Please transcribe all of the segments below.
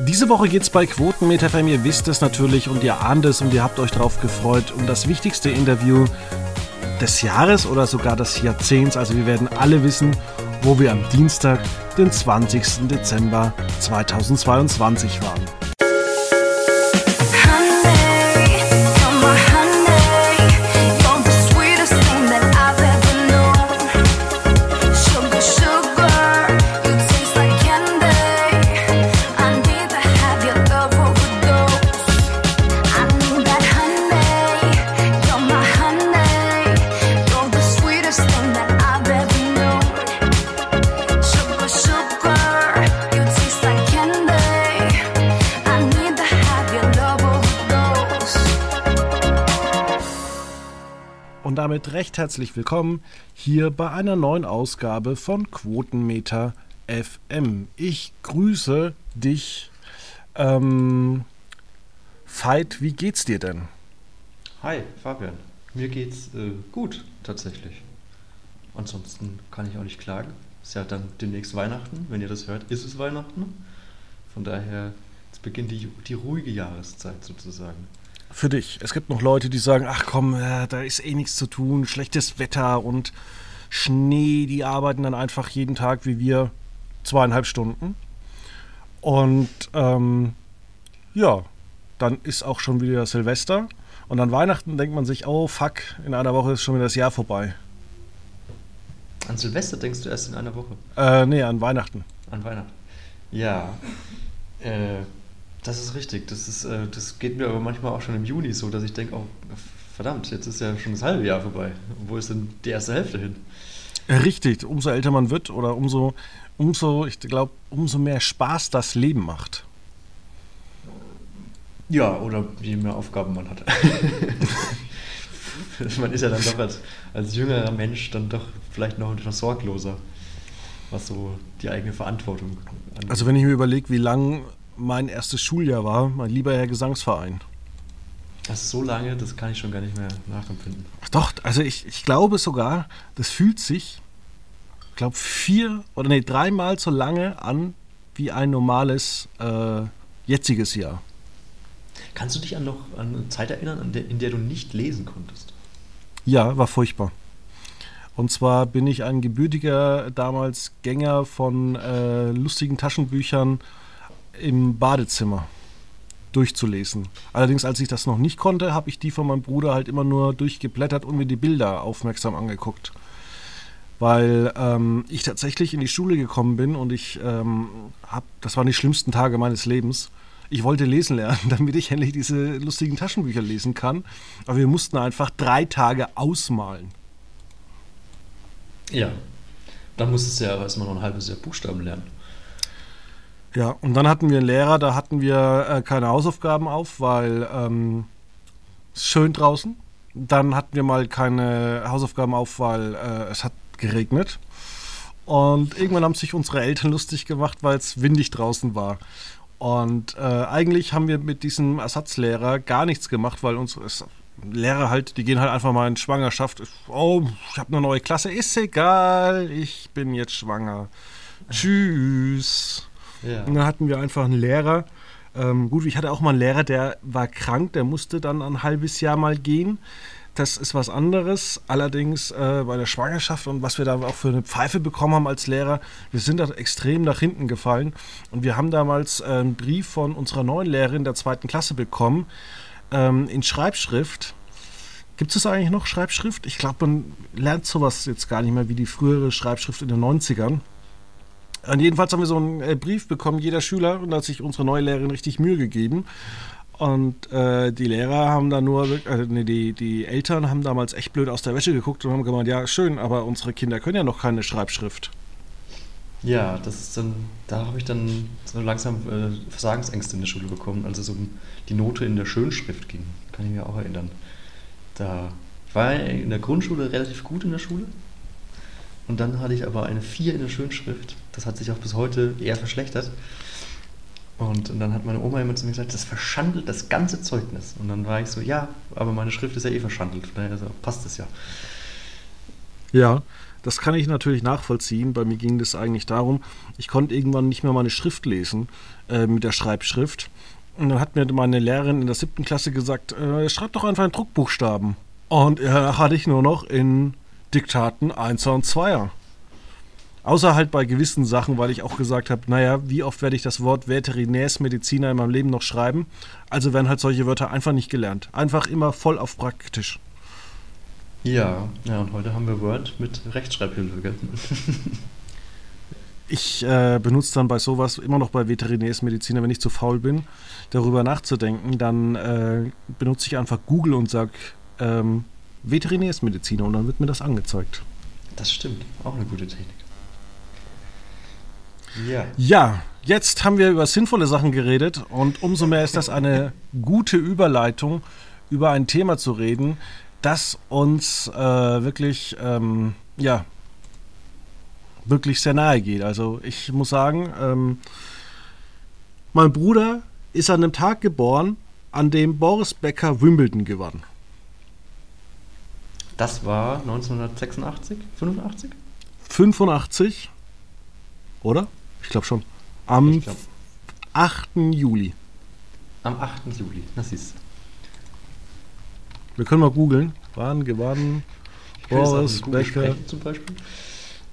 Diese Woche geht es bei Quotenmeter. Ihr wisst es natürlich und ihr ahnt es und ihr habt euch darauf gefreut. Um das wichtigste Interview des Jahres oder sogar des Jahrzehnts. Also wir werden alle wissen, wo wir am Dienstag, den 20. Dezember 2022 waren. Recht herzlich willkommen hier bei einer neuen Ausgabe von Quotenmeter FM. Ich grüße dich. Ähm, Veit, wie geht's dir denn? Hi, Fabian. Mir geht's äh, gut, tatsächlich. Ansonsten kann ich auch nicht klagen. Ist ja dann demnächst Weihnachten. Wenn ihr das hört, ist es Weihnachten. Von daher, jetzt beginnt die, die ruhige Jahreszeit sozusagen für dich. Es gibt noch Leute, die sagen, ach komm, äh, da ist eh nichts zu tun, schlechtes Wetter und Schnee, die arbeiten dann einfach jeden Tag wie wir zweieinhalb Stunden. Und ähm, ja, dann ist auch schon wieder Silvester. Und an Weihnachten denkt man sich, oh fuck, in einer Woche ist schon wieder das Jahr vorbei. An Silvester denkst du erst in einer Woche? Äh, nee, an Weihnachten. An Weihnachten. Ja. Äh, das ist richtig. Das, ist, äh, das geht mir aber manchmal auch schon im Juni so, dass ich denke, oh, verdammt, jetzt ist ja schon das halbe Jahr vorbei. Wo ist denn die erste Hälfte hin? Richtig, umso älter man wird oder umso, umso ich glaube, umso mehr Spaß das Leben macht. Ja, oder je mehr Aufgaben man hat. man ist ja dann doch als, als jüngerer Mensch dann doch vielleicht noch etwas sorgloser, was so die eigene Verantwortung angeht. Also wenn ich mir überlege, wie lang mein erstes Schuljahr war, mein lieber Herr Gesangsverein. Das ist so lange, das kann ich schon gar nicht mehr nachempfinden. Ach doch, also ich, ich glaube sogar, das fühlt sich, ich glaube, vier oder nee, dreimal so lange an wie ein normales äh, jetziges Jahr. Kannst du dich an noch an eine Zeit erinnern, der, in der du nicht lesen konntest? Ja, war furchtbar. Und zwar bin ich ein gebürtiger damals Gänger von äh, lustigen Taschenbüchern im Badezimmer durchzulesen. Allerdings, als ich das noch nicht konnte, habe ich die von meinem Bruder halt immer nur durchgeblättert und mir die Bilder aufmerksam angeguckt. Weil ähm, ich tatsächlich in die Schule gekommen bin und ich ähm, habe, das waren die schlimmsten Tage meines Lebens. Ich wollte lesen lernen, damit ich endlich diese lustigen Taschenbücher lesen kann. Aber wir mussten einfach drei Tage ausmalen. Ja, dann musstest du ja erstmal noch ein halbes Jahr Buchstaben lernen. Ja, und dann hatten wir einen Lehrer, da hatten wir äh, keine Hausaufgaben auf, weil ähm, es schön draußen. Dann hatten wir mal keine Hausaufgaben auf, weil äh, es hat geregnet. Und irgendwann haben sich unsere Eltern lustig gemacht, weil es windig draußen war. Und äh, eigentlich haben wir mit diesem Ersatzlehrer gar nichts gemacht, weil unsere Lehrer halt, die gehen halt einfach mal in Schwangerschaft. Oh, ich habe eine neue Klasse, ist egal, ich bin jetzt schwanger. Tschüss. Ja. Und dann hatten wir einfach einen Lehrer. Ähm, gut, ich hatte auch mal einen Lehrer, der war krank, der musste dann ein halbes Jahr mal gehen. Das ist was anderes. Allerdings äh, bei der Schwangerschaft und was wir da auch für eine Pfeife bekommen haben als Lehrer, wir sind da extrem nach hinten gefallen. Und wir haben damals äh, einen Brief von unserer neuen Lehrerin der zweiten Klasse bekommen ähm, in Schreibschrift. Gibt es eigentlich noch Schreibschrift? Ich glaube, man lernt sowas jetzt gar nicht mehr wie die frühere Schreibschrift in den 90ern. Und jedenfalls haben wir so einen äh, Brief bekommen, jeder Schüler, und da hat sich unsere neue Lehrerin richtig Mühe gegeben. Und äh, die Lehrer haben da nur, äh, nee, die, die Eltern haben damals echt blöd aus der Wäsche geguckt und haben gemeint, ja, schön, aber unsere Kinder können ja noch keine Schreibschrift. Ja, das ist dann, da habe ich dann so langsam äh, Versagensängste in der Schule bekommen, als es um die Note in der Schönschrift ging. Kann ich mir auch erinnern. Da war ich in der Grundschule relativ gut in der Schule. Und dann hatte ich aber eine 4 in der Schönschrift. Das hat sich auch bis heute eher verschlechtert. Und, und, dann hat meine Oma immer zu mir gesagt, das verschandelt das ganze Zeugnis. Und dann war ich so, ja, aber meine Schrift ist ja eh verschandelt. Von daher passt es ja. Ja, das kann ich natürlich nachvollziehen. Bei mir ging das eigentlich darum, ich konnte irgendwann nicht mehr meine Schrift lesen äh, mit der Schreibschrift. Und dann hat mir meine Lehrerin in der siebten Klasse gesagt, äh, schreib doch einfach in Druckbuchstaben. Und danach äh, hatte ich nur noch in Diktaten 1er und 2er. Außer halt bei gewissen Sachen, weil ich auch gesagt habe, naja, wie oft werde ich das Wort Veterinärsmediziner in meinem Leben noch schreiben? Also werden halt solche Wörter einfach nicht gelernt. Einfach immer voll auf praktisch. Ja, ja, und heute haben wir Word mit Rechtschreibhilfe. Ich äh, benutze dann bei sowas immer noch bei Veterinärsmediziner, wenn ich zu faul bin, darüber nachzudenken, dann äh, benutze ich einfach Google und sage ähm, Veterinärsmediziner und dann wird mir das angezeigt. Das stimmt, auch eine gute Technik. Ja. Ja, jetzt haben wir über sinnvolle Sachen geredet und umso mehr ist das eine gute Überleitung, über ein Thema zu reden, das uns äh, wirklich, ähm, ja, wirklich sehr nahe geht. Also ich muss sagen, ähm, mein Bruder ist an einem Tag geboren, an dem Boris Becker Wimbledon gewann. Das war 1986, 85? 85, oder? Ich glaube schon. Am glaub. 8. Juli. Am 8. Juli, das ist. Wir können mal googeln. Wann gewann Boris Becker? Zum Beispiel?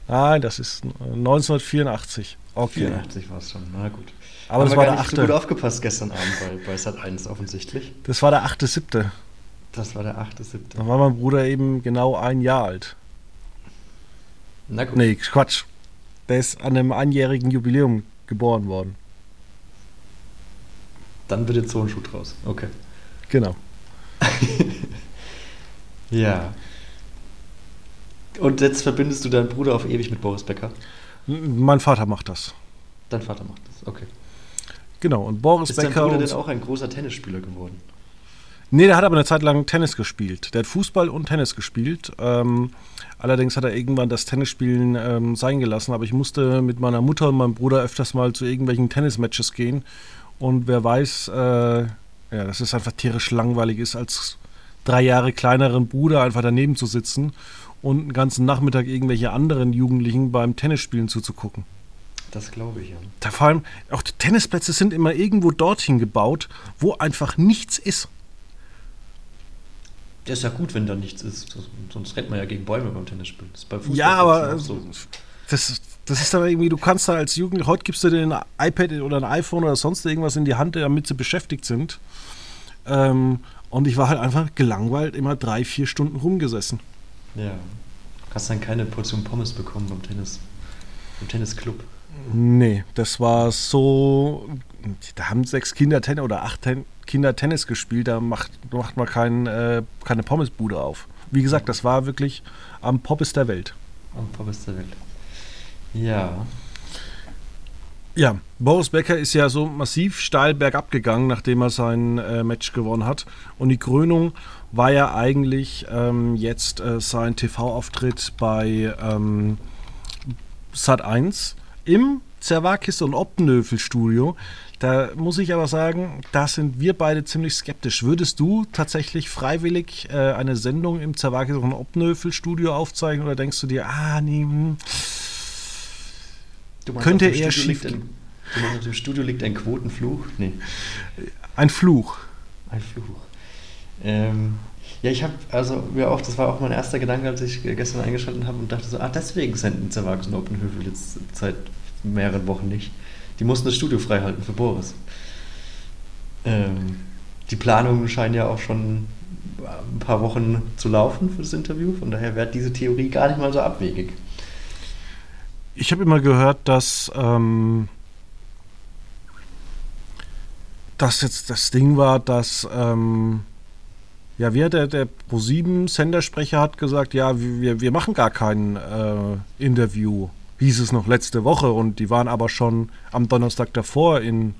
Nein, das ist 1984. Okay. 84 war es schon, na gut. Aber Haben das war der 8. So gut aufgepasst gestern Abend bei, bei Sat 1 offensichtlich. Das war der 8.7. Das war der 8.7. Da war mein Bruder eben genau ein Jahr alt. Na gut. Nee, Quatsch. Der ist an einem einjährigen Jubiläum geboren worden. Dann wird jetzt so ein Schuh draus. Okay. Genau. ja. Und jetzt verbindest du deinen Bruder auf ewig mit Boris Becker? Mein Vater macht das. Dein Vater macht das, okay. Genau, und Boris ist Becker. Ist dein Bruder denn auch ein großer Tennisspieler geworden? Nee, der hat aber eine Zeit lang Tennis gespielt. Der hat Fußball und Tennis gespielt. Ähm, allerdings hat er irgendwann das Tennisspielen ähm, sein gelassen. Aber ich musste mit meiner Mutter und meinem Bruder öfters mal zu irgendwelchen Tennismatches gehen. Und wer weiß, äh, ja, dass es einfach tierisch langweilig ist, als drei Jahre kleineren Bruder einfach daneben zu sitzen und einen ganzen Nachmittag irgendwelche anderen Jugendlichen beim Tennisspielen zuzugucken. Das glaube ich, ja. Da vor allem, auch die Tennisplätze sind immer irgendwo dorthin gebaut, wo einfach nichts ist. Das ist ja gut, wenn da nichts ist. Sonst rennt man ja gegen Bäume beim Tennisspielen. Das ist bei Fußball ja, aber so. das, das ist dann irgendwie, du kannst da als Jugendlicher, heute gibst du dir ein iPad oder ein iPhone oder sonst irgendwas in die Hand, damit sie beschäftigt sind. Ähm, und ich war halt einfach gelangweilt, immer drei, vier Stunden rumgesessen. Ja. Hast dann keine Portion Pommes bekommen beim Tennis, im Tennisclub? Nee, das war so. Da haben sechs Kinder Tennis oder acht Ten Kinder Tennis gespielt, da macht, macht man kein, äh, keine Pommesbude auf. Wie gesagt, das war wirklich am Poppes der Welt. Am Poppes der Welt. Ja. Ja, Boris Becker ist ja so massiv steil bergab gegangen, nachdem er sein äh, Match gewonnen hat. Und die Krönung war ja eigentlich ähm, jetzt äh, sein TV-Auftritt bei ähm, Sat 1 im Zerwakis und Optenöfel Studio. Da muss ich aber sagen, da sind wir beide ziemlich skeptisch. Würdest du tatsächlich freiwillig äh, eine Sendung im Zerwakis und Optenöfel Studio aufzeichnen oder denkst du dir, ah, nee, hm, könnte eher schief ein, Du meinst, auf dem Studio liegt ein Quotenfluch? Nee. Ein Fluch. Ein Fluch. Ähm, ja, ich habe, also ja auch, das war auch mein erster Gedanke, als ich gestern eingeschaltet habe und dachte so, ah, deswegen senden Zerwachs und Optenhöfel jetzt seit mehreren Wochen nicht. Die mussten das Studio freihalten für Boris. Ähm, die Planungen scheinen ja auch schon ein paar Wochen zu laufen für das Interview, von daher wäre diese Theorie gar nicht mal so abwegig. Ich habe immer gehört, dass ähm, das jetzt das Ding war, dass ähm, ja, wie hat der, der Pro7-Sendersprecher hat gesagt, ja, wir, wir machen gar kein äh, Interview, hieß es noch letzte Woche und die waren aber schon am Donnerstag davor in,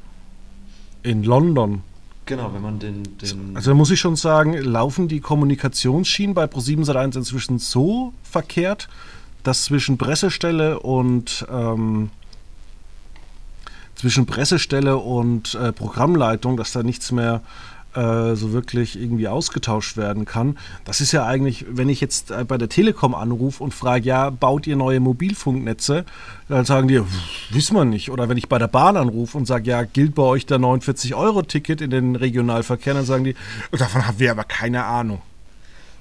in London. Genau, wenn man den, den Also muss ich schon sagen, laufen die Kommunikationsschienen bei Pro7 Sat1 inzwischen so verkehrt, dass zwischen Pressestelle und ähm, zwischen Pressestelle und äh, Programmleitung, dass da nichts mehr äh, so wirklich irgendwie ausgetauscht werden kann. Das ist ja eigentlich, wenn ich jetzt äh, bei der Telekom anrufe und frage, ja, baut ihr neue Mobilfunknetze? Dann sagen die, wissen wir nicht. Oder wenn ich bei der Bahn anrufe und sage, ja, gilt bei euch der 49-Euro-Ticket in den Regionalverkehr, dann sagen die, davon haben wir aber keine Ahnung.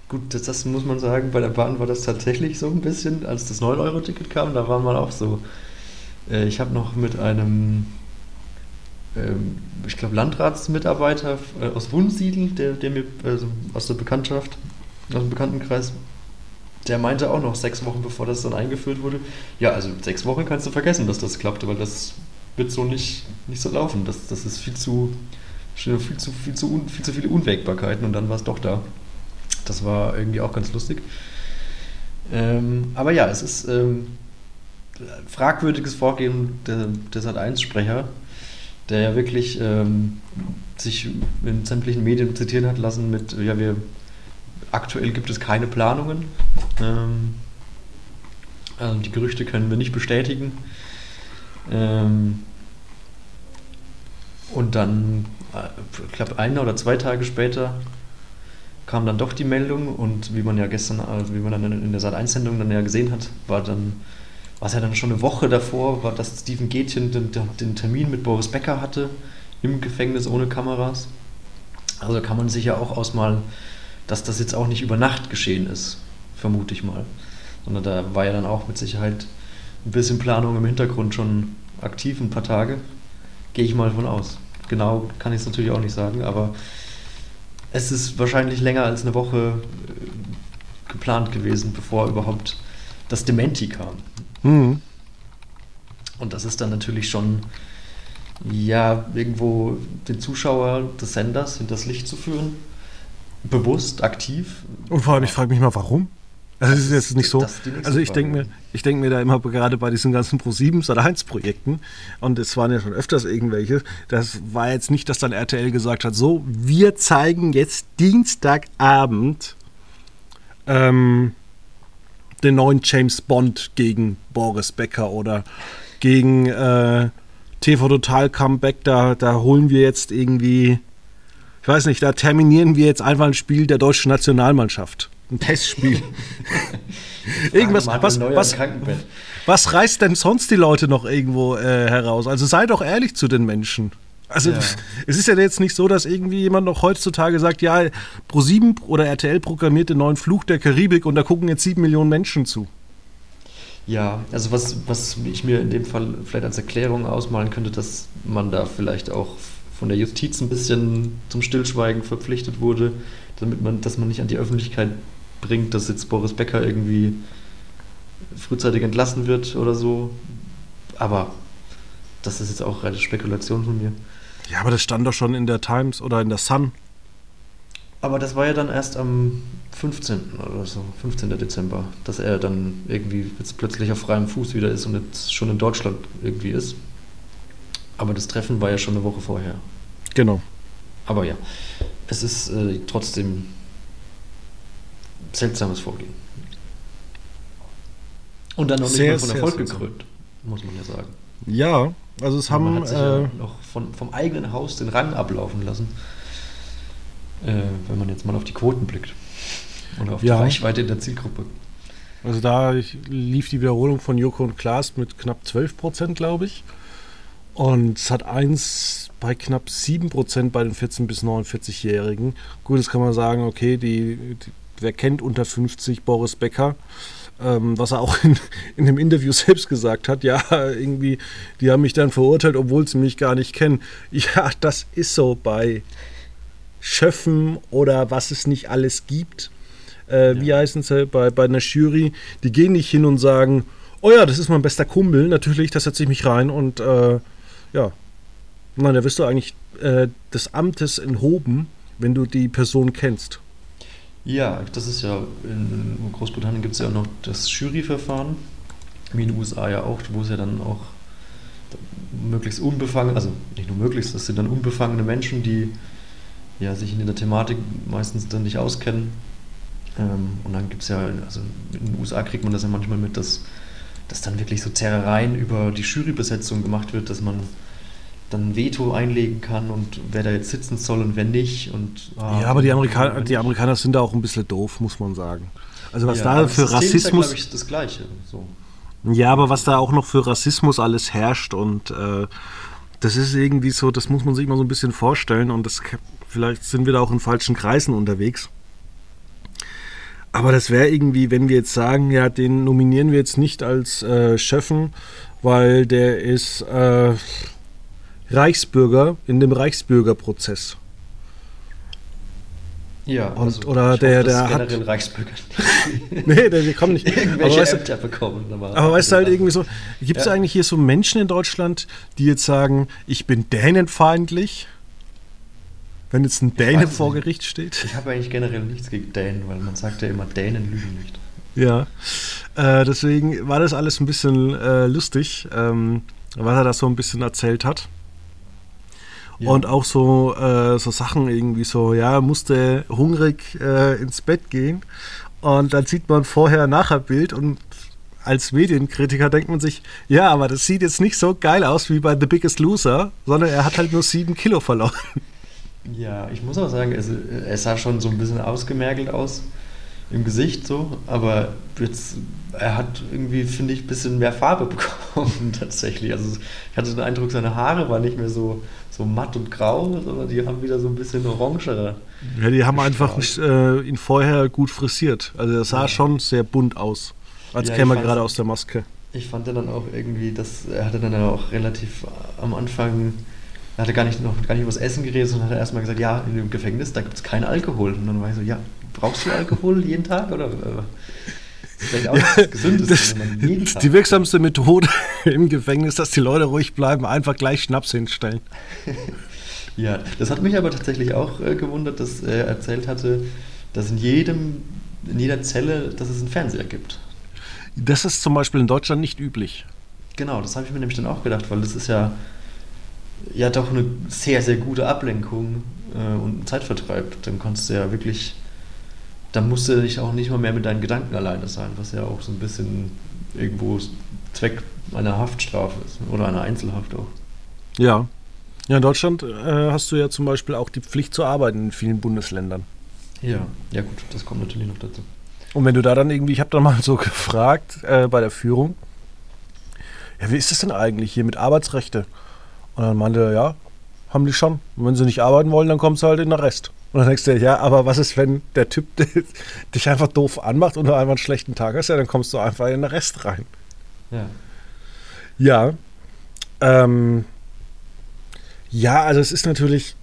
Gut, das, das, muss man sagen, bei der Bahn war das tatsächlich so ein bisschen, als das 9-Euro-Ticket kam, da war man auch so. Äh, ich habe noch mit einem ähm, ich glaube, Landratsmitarbeiter äh, aus Wunsiedel, der, der mir also aus der Bekanntschaft, aus dem Bekanntenkreis, der meinte auch noch sechs Wochen bevor das dann eingeführt wurde, ja, also sechs Wochen kannst du vergessen, dass das klappte, weil das wird so nicht, nicht so laufen. Das, das ist viel zu, viel zu, viel zu, un, viel zu viele Unwägbarkeiten und dann war es doch da. Das war irgendwie auch ganz lustig. Ähm, aber ja, es ist ähm, fragwürdiges Vorgehen der, der Sat1-Sprecher, der ja wirklich ähm, sich in sämtlichen Medien zitieren hat lassen mit, ja, wir aktuell gibt es keine Planungen. Ähm, also die Gerüchte können wir nicht bestätigen. Ähm, und dann, äh, ich glaube, ein oder zwei Tage später kam dann doch die Meldung und wie man ja gestern, äh, wie man dann in der Sat1-Sendung dann ja gesehen hat, war dann was ja dann schon eine Woche davor war, dass Steven Gätchen den, den, Termin mit Boris Becker hatte im Gefängnis ohne Kameras. Also kann man sich ja auch ausmalen, dass das jetzt auch nicht über Nacht geschehen ist, vermute ich mal. Sondern da war ja dann auch mit Sicherheit ein bisschen Planung im Hintergrund schon aktiv, ein paar Tage. Gehe ich mal von aus. Genau kann ich es natürlich auch nicht sagen, aber es ist wahrscheinlich länger als eine Woche äh, geplant gewesen, bevor überhaupt das Dementi kam. Mhm. Und das ist dann natürlich schon, ja, irgendwo den Zuschauer des Senders hinters Licht zu führen. Bewusst, aktiv. Und vor allem, ich frage mich mal, warum? Also es ist jetzt nicht so. Also ich denke mir, ich denke mir da immer gerade bei diesen ganzen Pro7 oder 1 Projekten und es waren ja schon öfters irgendwelche. Das war jetzt nicht, dass dann RTL gesagt hat, so wir zeigen jetzt Dienstagabend ähm, den neuen James Bond gegen Boris Becker oder gegen äh, TV Total Comeback. Da, da holen wir jetzt irgendwie, ich weiß nicht, da terminieren wir jetzt einfach ein Spiel der deutschen Nationalmannschaft. Ein Testspiel. Irgendwas, was, was, was reißt denn sonst die Leute noch irgendwo äh, heraus? Also sei doch ehrlich zu den Menschen. Also ja. es ist ja jetzt nicht so, dass irgendwie jemand noch heutzutage sagt, ja, Pro7 oder RTL programmiert den neuen Fluch der Karibik und da gucken jetzt sieben Millionen Menschen zu. Ja, also was, was ich mir in dem Fall vielleicht als Erklärung ausmalen könnte, dass man da vielleicht auch von der Justiz ein bisschen zum Stillschweigen verpflichtet wurde, damit man, dass man nicht an die Öffentlichkeit bringt, dass jetzt Boris Becker irgendwie frühzeitig entlassen wird oder so. Aber das ist jetzt auch reine Spekulation von mir. Ja, aber das stand doch schon in der Times oder in der Sun. Aber das war ja dann erst am 15. oder so, 15. Dezember, dass er dann irgendwie jetzt plötzlich auf freiem Fuß wieder ist und jetzt schon in Deutschland irgendwie ist. Aber das Treffen war ja schon eine Woche vorher. Genau. Aber ja, es ist äh, trotzdem seltsames Vorgehen. Und dann noch nicht sehr, mehr von Erfolg gekrönt, muss man ja sagen. Ja, also es haben. Man hat sich äh, ja noch von, vom eigenen Haus den Rang ablaufen lassen. Äh, wenn man jetzt mal auf die Quoten blickt. Oder auf ja. die Reichweite in der Zielgruppe. Also da lief die Wiederholung von Joko und Klaas mit knapp 12 Prozent, glaube ich. Und es hat eins bei knapp 7 Prozent bei den 14- bis 49-Jährigen. Gut, das kann man sagen, okay, die, die, wer kennt unter 50 Boris Becker? Ähm, was er auch in, in dem Interview selbst gesagt hat, ja, irgendwie, die haben mich dann verurteilt, obwohl sie mich gar nicht kennen. Ja, das ist so bei Schöffen oder was es nicht alles gibt. Äh, ja. Wie heißen sie bei, bei einer Jury? Die gehen nicht hin und sagen, oh ja, das ist mein bester Kumpel, natürlich, da setze ich mich rein und äh, ja. Nein, da wirst du eigentlich äh, des Amtes enthoben, wenn du die Person kennst. Ja, das ist ja, in Großbritannien gibt es ja auch noch das Juryverfahren, wie in den USA ja auch, wo es ja dann auch möglichst unbefangen, also nicht nur möglichst, das sind dann unbefangene Menschen, die ja, sich in der Thematik meistens dann nicht auskennen. Ähm, und dann gibt es ja, also in den USA kriegt man das ja manchmal mit, dass, dass dann wirklich so Zerrereien über die Jurybesetzung gemacht wird, dass man dann Veto einlegen kann und wer da jetzt sitzen soll und wer nicht. Und, ah, ja, aber die Amerikaner, die Amerikaner sind da auch ein bisschen doof, muss man sagen. Also was ja, da für Rassismus. Ist ja, ich, das Gleiche. So. Ja, aber was da auch noch für Rassismus alles herrscht und äh, das ist irgendwie so, das muss man sich mal so ein bisschen vorstellen und das vielleicht sind wir da auch in falschen Kreisen unterwegs. Aber das wäre irgendwie, wenn wir jetzt sagen, ja, den nominieren wir jetzt nicht als äh, Chefen, weil der ist äh, Reichsbürger in dem Reichsbürgerprozozess. Ja, und, also oder der, hoffe, der hat. Reichsbürger nee, der, die kommen nicht. Irgendwelche aber Ämter bekommen. Aber, aber weißt du halt irgendwie so, gibt es ja. eigentlich hier so Menschen in Deutschland, die jetzt sagen, ich bin dänenfeindlich? Wenn jetzt ein Däne vor. Gericht steht? Ich habe eigentlich generell nichts gegen Dänen, weil man sagt ja immer, Dänen lügen nicht. Ja, äh, deswegen war das alles ein bisschen äh, lustig, ähm, was er da so ein bisschen erzählt hat. Ja. Und auch so, äh, so Sachen irgendwie so, ja, musste hungrig äh, ins Bett gehen. Und dann sieht man vorher nachher Bild und als Medienkritiker denkt man sich, ja, aber das sieht jetzt nicht so geil aus wie bei The Biggest Loser, sondern er hat halt nur sieben Kilo verloren. Ja, ich muss auch sagen, es, es sah schon so ein bisschen ausgemergelt aus im Gesicht so, aber jetzt, er hat irgendwie, finde ich, ein bisschen mehr Farbe bekommen tatsächlich. Also ich hatte den Eindruck, seine Haare waren nicht mehr so, so matt und grau, sondern die haben wieder so ein bisschen orangere. Ja, die haben einfach äh, ihn vorher gut frisiert. Also er sah ja. schon sehr bunt aus, als ja, käme er gerade aus der Maske. Ich fand dann auch irgendwie, dass er hatte dann auch relativ am Anfang er hatte gar nicht, noch gar nicht über das Essen geredet, sondern hat er erstmal gesagt, ja, in dem Gefängnis, da gibt es keinen Alkohol. Und dann war ich so, ja, brauchst du Alkohol jeden Tag? Oder, das ist auch ja, das Gesündeste, wenn man jeden Tag Die wirksamste Methode im Gefängnis, dass die Leute ruhig bleiben, einfach gleich Schnaps hinstellen. ja, das hat mich aber tatsächlich auch äh, gewundert, dass er erzählt hatte, dass in jedem, in jeder Zelle, dass es einen Fernseher gibt. Das ist zum Beispiel in Deutschland nicht üblich. Genau, das habe ich mir nämlich dann auch gedacht, weil das ist ja, ja doch eine sehr, sehr gute Ablenkung äh, und Zeitvertreib. Dann kannst du ja wirklich dann musst du dich auch nicht mal mehr mit deinen Gedanken alleine sein, was ja auch so ein bisschen irgendwo Zweck einer Haftstrafe ist oder einer Einzelhaft auch. Ja. Ja, in Deutschland äh, hast du ja zum Beispiel auch die Pflicht zu arbeiten in vielen Bundesländern. Ja, ja gut, das kommt natürlich noch dazu. Und wenn du da dann irgendwie, ich habe da mal so gefragt äh, bei der Führung, ja, wie ist das denn eigentlich hier mit Arbeitsrechte? Und dann meinte er, ja, haben die schon. Und wenn sie nicht arbeiten wollen, dann kommst du halt in den Rest. Und dann denkst du, ja, aber was ist, wenn der Typ dich einfach doof anmacht und du einfach einen schlechten Tag hast? Ja, dann kommst du einfach in den Rest rein. Ja. Ja. Ähm, ja, also es ist natürlich,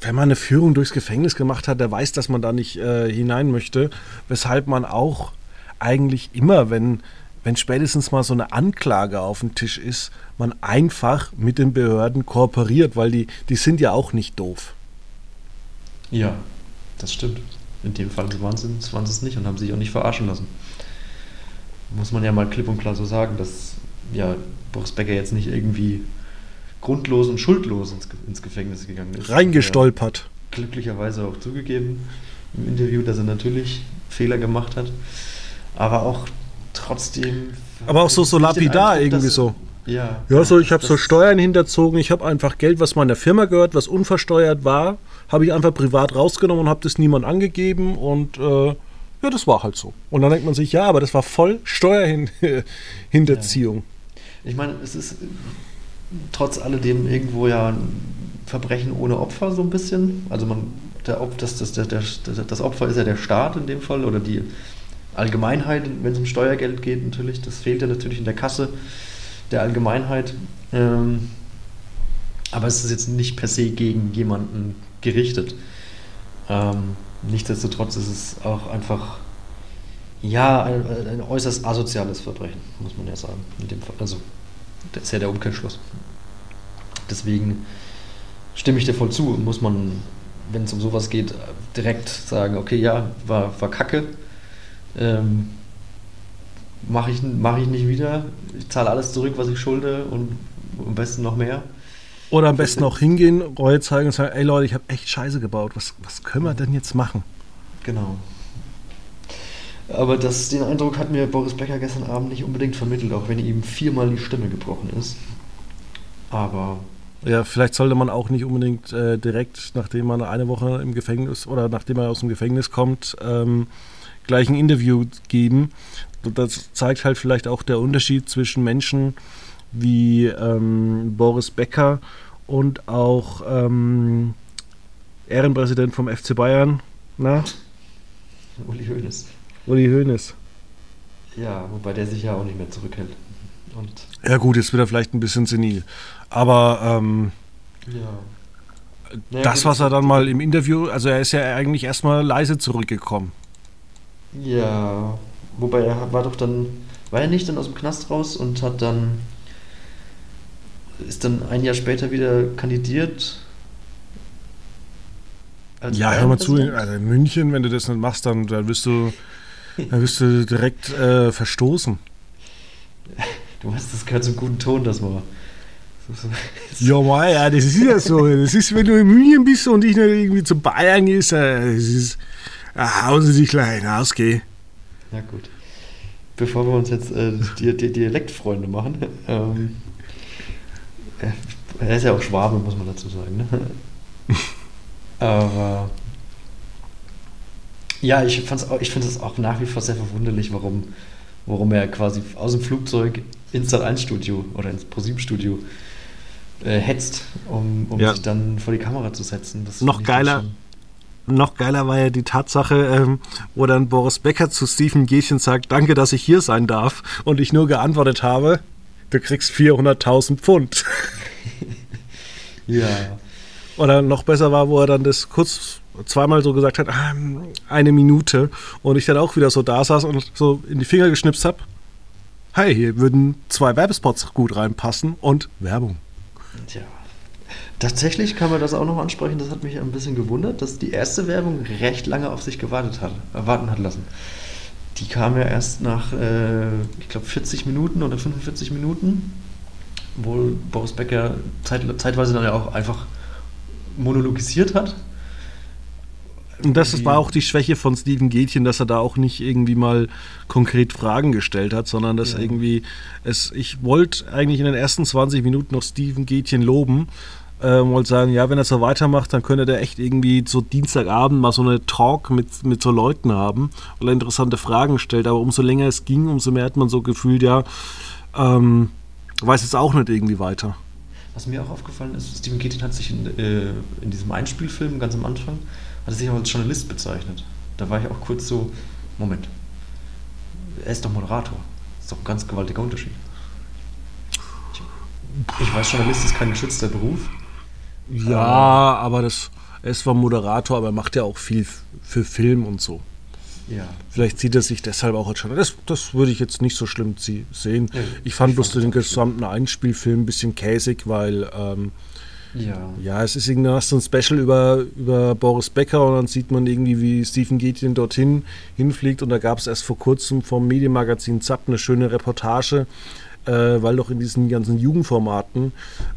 wenn man eine Führung durchs Gefängnis gemacht hat, der weiß, dass man da nicht äh, hinein möchte, weshalb man auch eigentlich immer, wenn, wenn spätestens mal so eine Anklage auf dem Tisch ist, man einfach mit den Behörden kooperiert, weil die, die sind ja auch nicht doof. Ja, das stimmt. In dem Fall waren sie, waren sie es nicht und haben sich auch nicht verarschen lassen. Muss man ja mal klipp und klar so sagen, dass ja, Boris Becker jetzt nicht irgendwie grundlos und schuldlos ins, ins Gefängnis gegangen ist. Reingestolpert. Glücklicherweise auch zugegeben im Interview, dass er natürlich Fehler gemacht hat. Aber auch trotzdem. Aber auch so, so lapidar irgendwie so. Ja. Ja, so ich habe so Steuern hinterzogen, ich habe einfach Geld, was meiner Firma gehört, was unversteuert war, habe ich einfach privat rausgenommen und habe das niemand angegeben und äh, ja, das war halt so. Und dann denkt man sich, ja, aber das war voll Steuerhinterziehung. Ja. Ich meine, es ist trotz alledem irgendwo ja ein Verbrechen ohne Opfer so ein bisschen. Also man, der, das, das, der, der, das Opfer ist ja der Staat in dem Fall oder die Allgemeinheit, wenn es um Steuergeld geht natürlich. Das fehlt ja natürlich in der Kasse der Allgemeinheit. Ähm, aber es ist jetzt nicht per se gegen jemanden gerichtet. Ähm, nichtsdestotrotz ist es auch einfach ja, ein, ein, äußerst asoziales Verbrechen, muss man ja sagen. In dem Fall. Also, das ist ja der Umkehrschluss. Deswegen stimme ich dir voll zu, muss man, wenn es um sowas geht, direkt sagen, okay, ja, war, war kacke. Ähm, mache ich, mach ich nicht wieder. Ich zahle alles zurück, was ich schulde und am besten noch mehr. Oder am besten auch hingehen, Reue zeigen und sagen, ey Leute, ich habe echt Scheiße gebaut. Was, was können wir denn jetzt machen? Genau. Aber das, den Eindruck hat mir Boris Becker gestern Abend nicht unbedingt vermittelt, auch wenn ihm viermal die Stimme gebrochen ist. Aber Ja, vielleicht sollte man auch nicht unbedingt äh, direkt, nachdem man eine Woche im Gefängnis oder nachdem er aus dem Gefängnis kommt, ähm, gleich ein Interview geben. Das zeigt halt vielleicht auch der Unterschied zwischen Menschen wie ähm, Boris Becker und auch ähm, Ehrenpräsident vom FC Bayern. Na? Uli Hoeneß. Uli Hoeneß. Ja, wobei der sich ja auch nicht mehr zurückhält. Und ja gut, jetzt wird er vielleicht ein bisschen senil. Aber ähm, ja. das, was er dann mal im Interview, also er ist ja eigentlich erstmal leise zurückgekommen. Ja, wobei er war doch dann, war er nicht dann aus dem Knast raus und hat dann, ist dann ein Jahr später wieder kandidiert ja, hör mal zu, also in München, wenn du das nicht machst, dann, dann wirst du, dann wirst du direkt äh, verstoßen. Du weißt, das gehört zum guten Ton, dass man. ja, mal, ja, das ist ja so. Das ist, wenn du in München bist und ich nicht irgendwie zu Bayern gehst, äh, das ist. Ah, hauen sie dich gleich hinaus, geh. Na gut. Bevor wir uns jetzt äh, die, die Dialektfreunde machen, ähm, er ist ja auch Schwabe, muss man dazu sagen. Ne? Aber ja, ich, fand's auch, ich finde es auch nach wie vor sehr verwunderlich, warum, warum er quasi aus dem Flugzeug ins Sat1-Studio oder ins ProSieben-Studio äh, hetzt, um, um ja. sich dann vor die Kamera zu setzen. Das noch geiler. Noch geiler war ja die Tatsache, ähm, wo dann Boris Becker zu Stephen Gätchen sagt, danke, dass ich hier sein darf. Und ich nur geantwortet habe, du kriegst 400.000 Pfund. ja. Oder noch besser war, wo er dann das kurz zweimal so gesagt hat, ah, eine Minute. Und ich dann auch wieder so da saß und so in die Finger geschnipst habe. Hey, hier würden zwei Werbespots gut reinpassen und Werbung. Tja. Tatsächlich kann man das auch noch ansprechen, das hat mich ein bisschen gewundert, dass die erste Werbung recht lange auf sich gewartet hat, erwarten hat lassen. Die kam ja erst nach, äh, ich glaube, 40 Minuten oder 45 Minuten, wo Boris Becker zeit, zeitweise dann ja auch einfach monologisiert hat. Und das war auch die Schwäche von Steven Gätchen, dass er da auch nicht irgendwie mal konkret Fragen gestellt hat, sondern dass ja. irgendwie es, ich wollte eigentlich in den ersten 20 Minuten noch Steven Gätchen loben, äh, wollte sagen, ja, wenn er so weitermacht, dann könnte er echt irgendwie so Dienstagabend mal so eine Talk mit, mit so Leuten haben, weil er interessante Fragen stellt. Aber umso länger es ging, umso mehr hat man so gefühlt, ja, ähm, weiß jetzt auch nicht irgendwie weiter. Was mir auch aufgefallen ist, Stephen Keating hat sich in, äh, in diesem Einspielfilm ganz am Anfang, hat er sich auch als Journalist bezeichnet. Da war ich auch kurz so, Moment, er ist doch Moderator. Das ist doch ein ganz gewaltiger Unterschied. Ich weiß, Journalist ist kein geschützter Beruf. Ja, aber, das, er ist zwar Moderator, aber er macht ja auch viel für Film und so. Ja. Vielleicht sieht er sich deshalb auch als Schauspieler. Das, das würde ich jetzt nicht so schlimm sehen. Ja, ich fand ich bloß den gesamten schlimm. Einspielfilm ein bisschen käsig, weil ähm, ja. ja, es ist irgendwie so ein Special über, über Boris Becker und dann sieht man irgendwie, wie Stephen Gätjen dorthin hinfliegt und da gab es erst vor kurzem vom Medienmagazin Zapp eine schöne Reportage, äh, weil doch in diesen ganzen Jugendformaten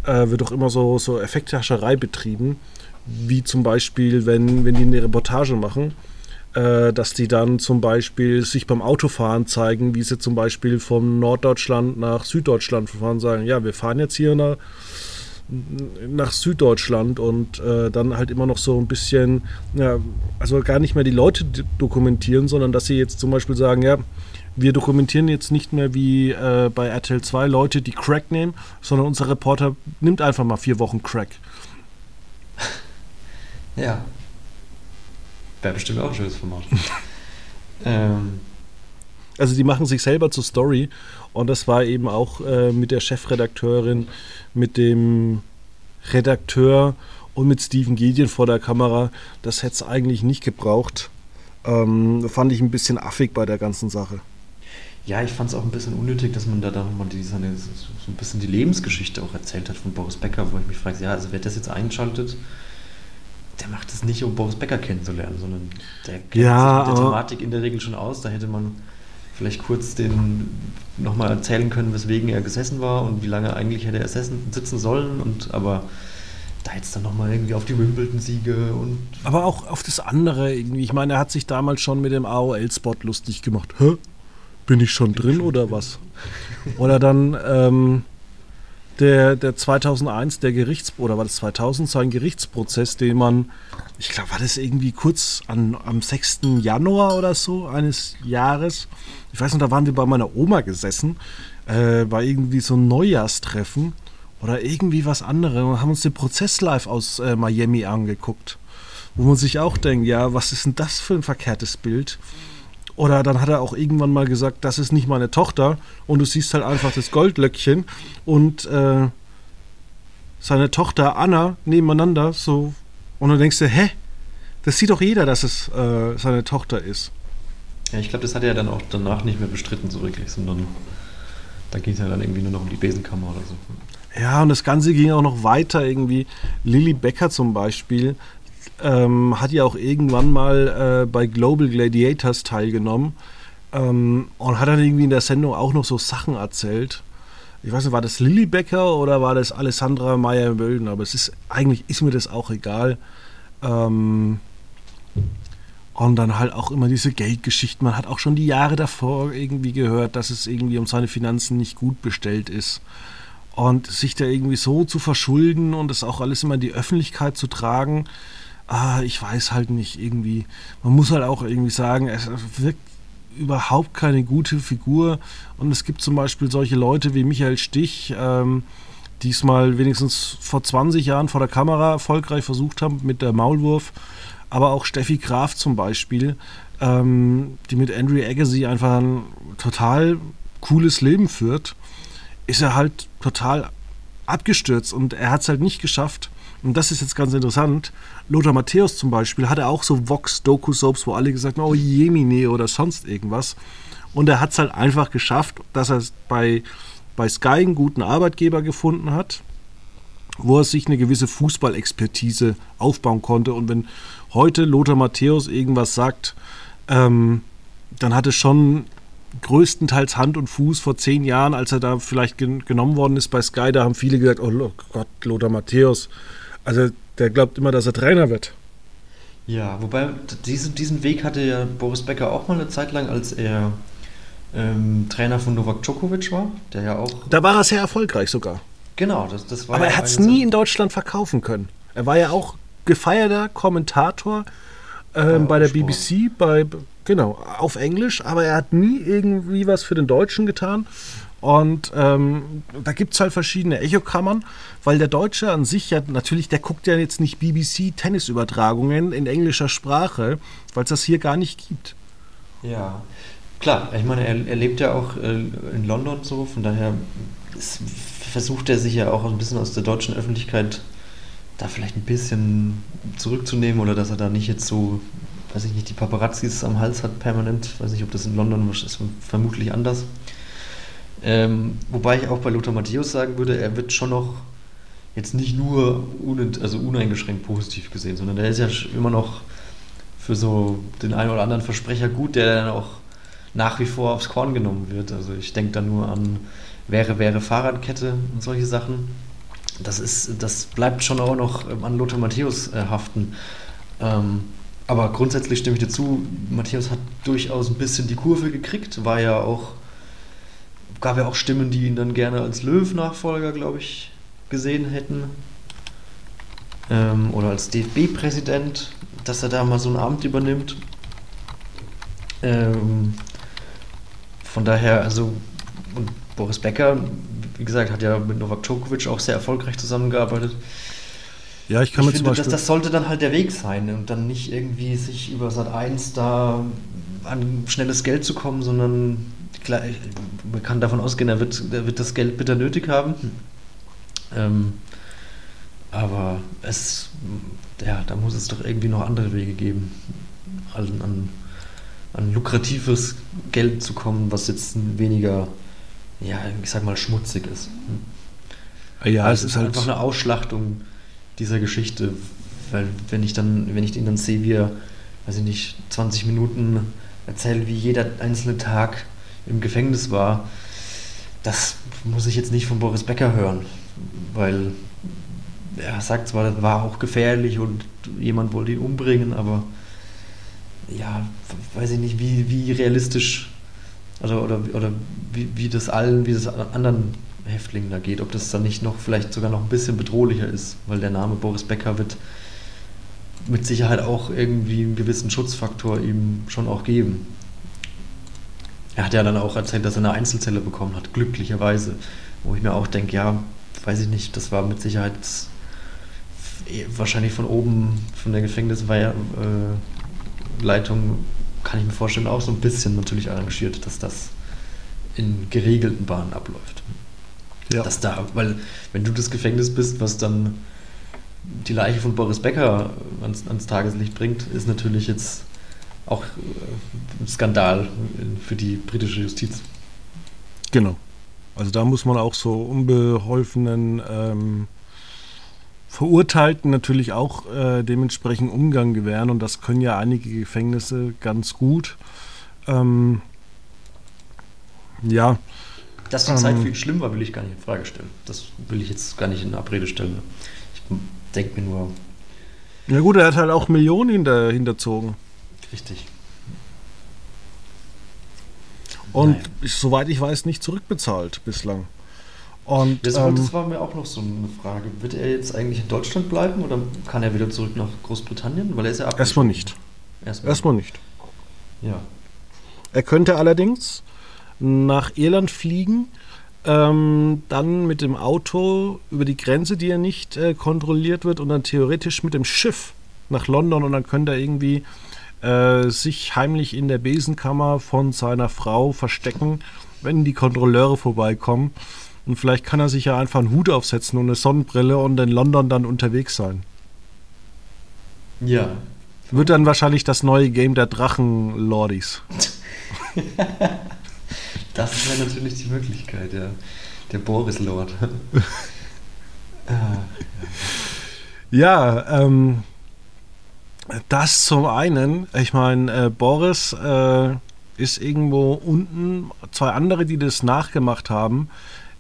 äh, wird doch immer so, so Effekthascherei betrieben, wie zum Beispiel, wenn, wenn die eine Reportage machen äh, dass die dann zum Beispiel sich beim Autofahren zeigen, wie sie zum Beispiel von Norddeutschland nach Süddeutschland fahren, sagen, ja, wir fahren jetzt hier nach, nach Süddeutschland und äh, dann halt immer noch so ein bisschen, ja, also gar nicht mehr die Leute dokumentieren, sondern dass sie jetzt zum Beispiel sagen, ja, wir dokumentieren jetzt nicht mehr wie äh, bei RTL 2 Leute, die Crack nehmen, sondern unser Reporter nimmt einfach mal vier Wochen Crack. Ja, Wäre bestimmt auch ein schönes Format. ähm. Also die machen sich selber zur Story und das war eben auch äh, mit der Chefredakteurin, mit dem Redakteur und mit Steven Gideon vor der Kamera. Das hätte es eigentlich nicht gebraucht. Ähm, fand ich ein bisschen affig bei der ganzen Sache. Ja, ich fand es auch ein bisschen unnötig, dass man da dann nochmal die, so ein bisschen die Lebensgeschichte auch erzählt hat von Boris Becker, wo ich mich frage, ja, also wer das jetzt einschaltet, der macht es nicht, um Boris Becker kennenzulernen, sondern der kennt ja, sich mit der Thematik in der Regel schon aus. Da hätte man vielleicht kurz den nochmal erzählen können, weswegen er gesessen war und wie lange eigentlich hätte er sitzen sollen. Und aber da jetzt dann nochmal irgendwie auf die Wimbledon-Siege und. Aber auch auf das andere irgendwie. Ich meine, er hat sich damals schon mit dem AOL-Spot lustig gemacht. Hä? Bin ich schon Bin drin schon oder drin. was? oder dann. Ähm, der, der 2001, der Gerichts, oder war das 2000, sein Gerichtsprozess, den man, ich glaube, war das irgendwie kurz an, am 6. Januar oder so eines Jahres. Ich weiß noch, da waren wir bei meiner Oma gesessen, äh, bei irgendwie so einem Neujahrstreffen oder irgendwie was anderes und haben uns den Prozess live aus äh, Miami angeguckt. Wo man sich auch denkt, ja, was ist denn das für ein verkehrtes Bild? Oder dann hat er auch irgendwann mal gesagt, das ist nicht meine Tochter. Und du siehst halt einfach das Goldlöckchen und äh, seine Tochter Anna nebeneinander. So. Und dann denkst du, hä? Das sieht doch jeder, dass es äh, seine Tochter ist. Ja, ich glaube, das hat er dann auch danach nicht mehr bestritten, so wirklich, sondern da ging es ja dann irgendwie nur noch um die Besenkammer oder so. Ja, und das Ganze ging auch noch weiter irgendwie. Lilly Becker zum Beispiel ähm, hat ja auch irgendwann mal äh, bei Global Gladiators teilgenommen ähm, und hat dann irgendwie in der Sendung auch noch so Sachen erzählt. Ich weiß nicht, war das Lilly Becker oder war das Alessandra Meyer-Mölden? Aber es ist eigentlich ist mir das auch egal. Ähm, und dann halt auch immer diese Geldgeschichten. Man hat auch schon die Jahre davor irgendwie gehört, dass es irgendwie um seine Finanzen nicht gut bestellt ist. Und sich da irgendwie so zu verschulden und das auch alles immer in die Öffentlichkeit zu tragen, ah, ich weiß halt nicht irgendwie. Man muss halt auch irgendwie sagen, es wirkt überhaupt keine gute Figur. Und es gibt zum Beispiel solche Leute wie Michael Stich, ähm, die es mal wenigstens vor 20 Jahren vor der Kamera erfolgreich versucht haben mit der Maulwurf. Aber auch Steffi Graf zum Beispiel, ähm, die mit Andrew Agassi einfach ein total cooles Leben führt, ist er halt total abgestürzt und er hat es halt nicht geschafft, und das ist jetzt ganz interessant, Lothar Matthäus zum Beispiel hatte auch so Vox-Doku-Soaps, wo alle gesagt haben, oh Jemine oder sonst irgendwas. Und er hat es halt einfach geschafft, dass er bei, bei Sky einen guten Arbeitgeber gefunden hat, wo er sich eine gewisse Fußballexpertise aufbauen konnte. Und wenn heute Lothar Matthäus irgendwas sagt, ähm, dann hat es schon größtenteils Hand und Fuß vor zehn Jahren, als er da vielleicht gen genommen worden ist bei Sky, da haben viele gesagt, oh Gott, Lothar Matthäus, also der glaubt immer, dass er Trainer wird. Ja, wobei diesen, diesen Weg hatte ja Boris Becker auch mal eine Zeit lang, als er ähm, Trainer von Novak Djokovic war, der ja auch. Da war er sehr erfolgreich sogar. Genau, das, das war. Aber ja er hat es nie in Deutschland verkaufen können. Er war ja auch gefeierter Kommentator ähm, bei der BBC, bei genau auf Englisch, aber er hat nie irgendwie was für den Deutschen getan. Und ähm, da gibt es halt verschiedene Echokammern, weil der Deutsche an sich ja natürlich, der guckt ja jetzt nicht BBC-Tennisübertragungen in englischer Sprache, weil es das hier gar nicht gibt. Ja, klar. Ich meine, er, er lebt ja auch äh, in London so, von daher ist, versucht er sich ja auch ein bisschen aus der deutschen Öffentlichkeit da vielleicht ein bisschen zurückzunehmen oder dass er da nicht jetzt so, weiß ich nicht, die Paparazzis am Hals hat permanent. Weiß nicht, ob das in London ist, vermutlich anders. Ähm, wobei ich auch bei Lothar Matthäus sagen würde, er wird schon noch jetzt nicht nur un also uneingeschränkt positiv gesehen, sondern er ist ja immer noch für so den einen oder anderen Versprecher gut, der dann auch nach wie vor aufs Korn genommen wird. Also ich denke da nur an wäre, wäre Fahrradkette und solche Sachen. Das, ist, das bleibt schon auch noch an Lothar Matthäus äh, haften. Ähm, aber grundsätzlich stimme ich dir zu, Matthäus hat durchaus ein bisschen die Kurve gekriegt, war ja auch gab ja auch Stimmen, die ihn dann gerne als Löw-Nachfolger, glaube ich, gesehen hätten. Ähm, oder als DFB-Präsident, dass er da mal so ein Amt übernimmt. Ähm, von daher, also, und Boris Becker, wie gesagt, hat ja mit Novak Djokovic auch sehr erfolgreich zusammengearbeitet. Ja, ich kann ich mir finde, zum Beispiel. Das, das sollte dann halt der Weg sein und dann nicht irgendwie sich über Sat 1 da an schnelles Geld zu kommen, sondern klar, man kann davon ausgehen, er wird, er wird das Geld bitter nötig haben. Ähm, aber es, ja, da muss es doch irgendwie noch andere Wege geben, an, an, an lukratives Geld zu kommen, was jetzt weniger, ja, ich sag mal, schmutzig ist. Ja, also es ist halt einfach eine Ausschlachtung dieser Geschichte, weil wenn ich dann, wenn ich ihn dann sehe, wie er, weiß ich nicht, 20 Minuten erzählt, wie jeder einzelne Tag im Gefängnis war, das muss ich jetzt nicht von Boris Becker hören, weil er sagt zwar, das war auch gefährlich und jemand wollte ihn umbringen, aber ja, weiß ich nicht, wie, wie realistisch also, oder, oder wie, wie das allen, wie das anderen Häftlingen da geht, ob das dann nicht noch vielleicht sogar noch ein bisschen bedrohlicher ist, weil der Name Boris Becker wird mit Sicherheit auch irgendwie einen gewissen Schutzfaktor ihm schon auch geben. Er hat ja dann auch erzählt, dass er eine Einzelzelle bekommen hat, glücklicherweise. Wo ich mir auch denke, ja, weiß ich nicht, das war mit Sicherheit wahrscheinlich von oben, von der Gefängnisleitung, kann ich mir vorstellen, auch so ein bisschen natürlich arrangiert, dass das in geregelten Bahnen abläuft. Ja. Dass da, weil wenn du das Gefängnis bist, was dann die Leiche von Boris Becker ans, ans Tageslicht bringt, ist natürlich jetzt auch äh, ein Skandal für die britische Justiz. Genau. Also da muss man auch so unbeholfenen ähm, Verurteilten natürlich auch äh, dementsprechend Umgang gewähren und das können ja einige Gefängnisse ganz gut. Ähm, ja. Dass die ähm, Zeit für ihn schlimm war, will ich gar nicht in Frage stellen. Das will ich jetzt gar nicht in Abrede stellen. Ich denke mir nur. Ja gut, er hat halt auch Millionen hinter, hinterzogen. Richtig. Und naja. soweit ich weiß, nicht zurückbezahlt bislang. Und, das, ähm, das, war mir auch noch so eine Frage. Wird er jetzt eigentlich in Deutschland bleiben oder kann er wieder zurück nach Großbritannien? Weil er ist ja Erstmal nicht. Erstmal, Erstmal nicht. Ja. Er könnte allerdings nach Irland fliegen, ähm, dann mit dem Auto über die Grenze, die er nicht äh, kontrolliert wird, und dann theoretisch mit dem Schiff nach London und dann könnte er irgendwie äh, sich heimlich in der Besenkammer von seiner Frau verstecken, wenn die Kontrolleure vorbeikommen und vielleicht kann er sich ja einfach einen Hut aufsetzen und eine Sonnenbrille und in London dann unterwegs sein. Ja. Wird dann wahrscheinlich das neue Game der Drachenlordis. das wäre natürlich die Möglichkeit, ja. Der Boris-Lord. ah, ja, ja ähm, das zum einen. Ich meine, äh, Boris äh, ist irgendwo unten. Zwei andere, die das nachgemacht haben,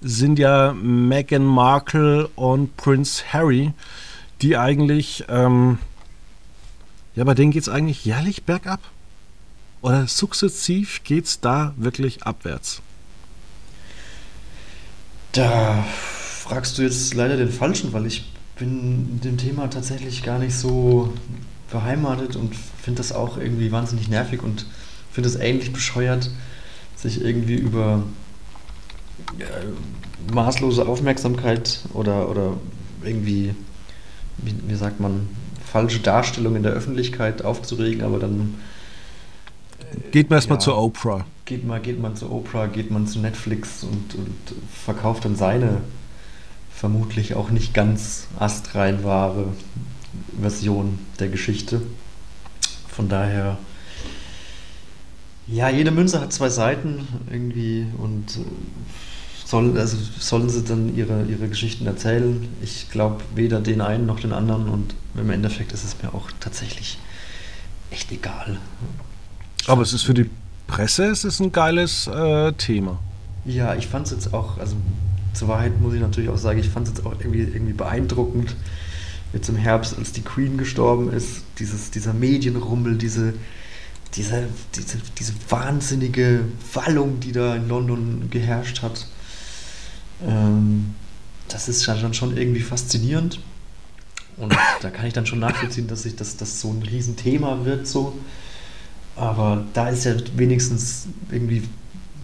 sind ja Meghan Markle und Prince Harry, die eigentlich, ähm, ja, bei denen geht es eigentlich jährlich bergab. Oder sukzessiv geht es da wirklich abwärts? Da fragst du jetzt leider den Falschen, weil ich bin in dem Thema tatsächlich gar nicht so beheimatet und finde das auch irgendwie wahnsinnig nervig und finde es ähnlich bescheuert, sich irgendwie über äh, maßlose Aufmerksamkeit oder, oder irgendwie, wie, wie sagt man, falsche Darstellung in der Öffentlichkeit aufzuregen, aber dann. Äh, geht man erstmal ja, zur Oprah. Geht man, geht man zu Oprah, geht man zu Netflix und, und verkauft dann seine vermutlich auch nicht ganz astrein wahre Version der Geschichte. Von daher, ja, jede Münze hat zwei Seiten irgendwie und äh, soll, also sollen sie dann ihre, ihre Geschichten erzählen. Ich glaube weder den einen noch den anderen und im Endeffekt ist es mir auch tatsächlich echt egal. Aber es ist für die Presse es ist ein geiles äh, Thema. Ja, ich fand es jetzt auch, also zur Wahrheit muss ich natürlich auch sagen, ich fand es jetzt auch irgendwie, irgendwie beeindruckend, jetzt im Herbst, als die Queen gestorben ist, dieses, dieser Medienrummel, diese, diese, diese, diese wahnsinnige Wallung, die da in London geherrscht hat. Ähm, das ist dann schon irgendwie faszinierend. Und da kann ich dann schon nachvollziehen, dass sich das, das so ein Riesenthema wird. So. Aber da ist ja wenigstens irgendwie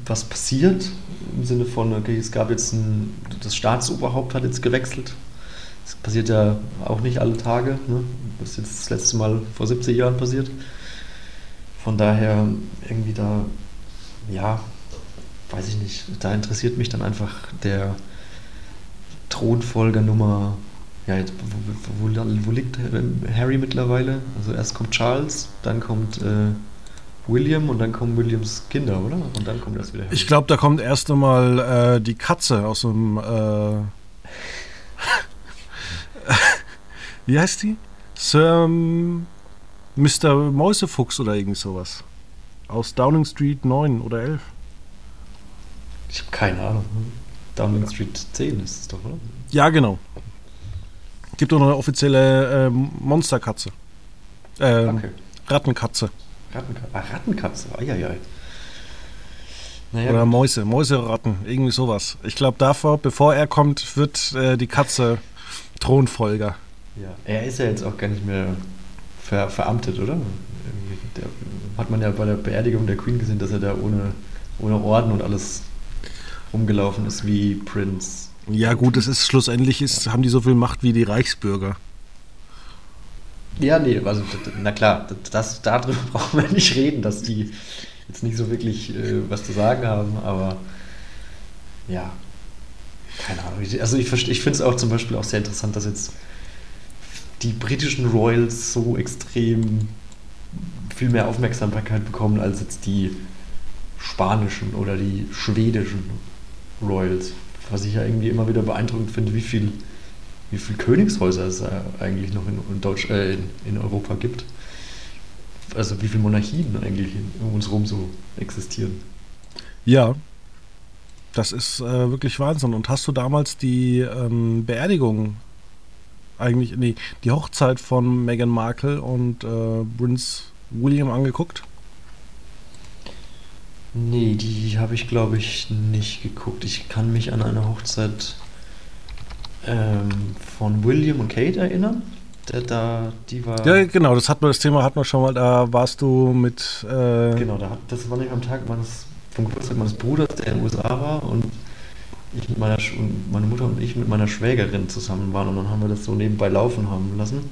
was passiert. Im Sinne von, okay, es gab jetzt ein, das Staatsoberhaupt hat jetzt gewechselt. Das passiert ja auch nicht alle Tage. Ne? Das ist jetzt das letzte Mal vor 70 Jahren passiert. Von daher irgendwie da, ja, weiß ich nicht, da interessiert mich dann einfach der Thronfolger Nummer, ja, jetzt, wo, wo, wo, liegt Harry mittlerweile? Also erst kommt Charles, dann kommt äh, William und dann kommen Williams Kinder, oder? Und dann kommt das wieder Harry. Ich glaube, da kommt erst einmal äh, die Katze aus dem. Äh, wie heißt die? Sir Mr. Mäusefuchs oder irgend sowas. Aus Downing Street 9 oder 11. Ich habe keine Ahnung. Downing Street 10 ist es doch, oder? Ja, genau. Gibt doch noch eine offizielle äh, Monsterkatze. Äh, okay. Rattenkatze. Rattenkatze. Ah, Rattenkatze. Eieiei. Naja, Oder Mäuse, Mäuseratten, irgendwie sowas. Ich glaube, davor, bevor er kommt, wird äh, die Katze Thronfolger. Ja, er ist ja jetzt auch gar nicht mehr ver veramtet, oder? Der, hat man ja bei der Beerdigung der Queen gesehen, dass er da ohne, ohne Orden und alles rumgelaufen ist wie Prince. Ja, gut, es ist schlussendlich ist, ja. haben die so viel Macht wie die Reichsbürger. Ja, nee, also na klar, das, darüber brauchen wir nicht reden, dass die jetzt nicht so wirklich äh, was zu sagen haben, aber ja, keine Ahnung. Also ich, ich finde es auch zum Beispiel auch sehr interessant, dass jetzt die britischen Royals so extrem viel mehr Aufmerksamkeit bekommen als jetzt die spanischen oder die schwedischen Royals. Was ich ja irgendwie immer wieder beeindruckend finde, wie viel, wie viel Königshäuser es eigentlich noch in, in, Deutsch, äh, in, in Europa gibt. Also wie viele Monarchien eigentlich um uns herum so existieren. Ja, das ist äh, wirklich Wahnsinn. Und hast du damals die ähm, Beerdigung eigentlich, nee, die Hochzeit von Meghan Markle und äh, Prince William angeguckt? Nee, die habe ich glaube ich nicht geguckt. Ich kann mich an eine Hochzeit ähm, von William und Kate erinnern. Der, da, die war. Ja, genau, das, hat man, das Thema hatten wir schon mal. Da warst du mit. Äh genau, da, das war nicht am Tag meines, vom Geburtstag meines Bruders, der in den USA war. Und ich mit meiner, meine Mutter und ich mit meiner Schwägerin zusammen waren und dann haben wir das so nebenbei laufen haben lassen.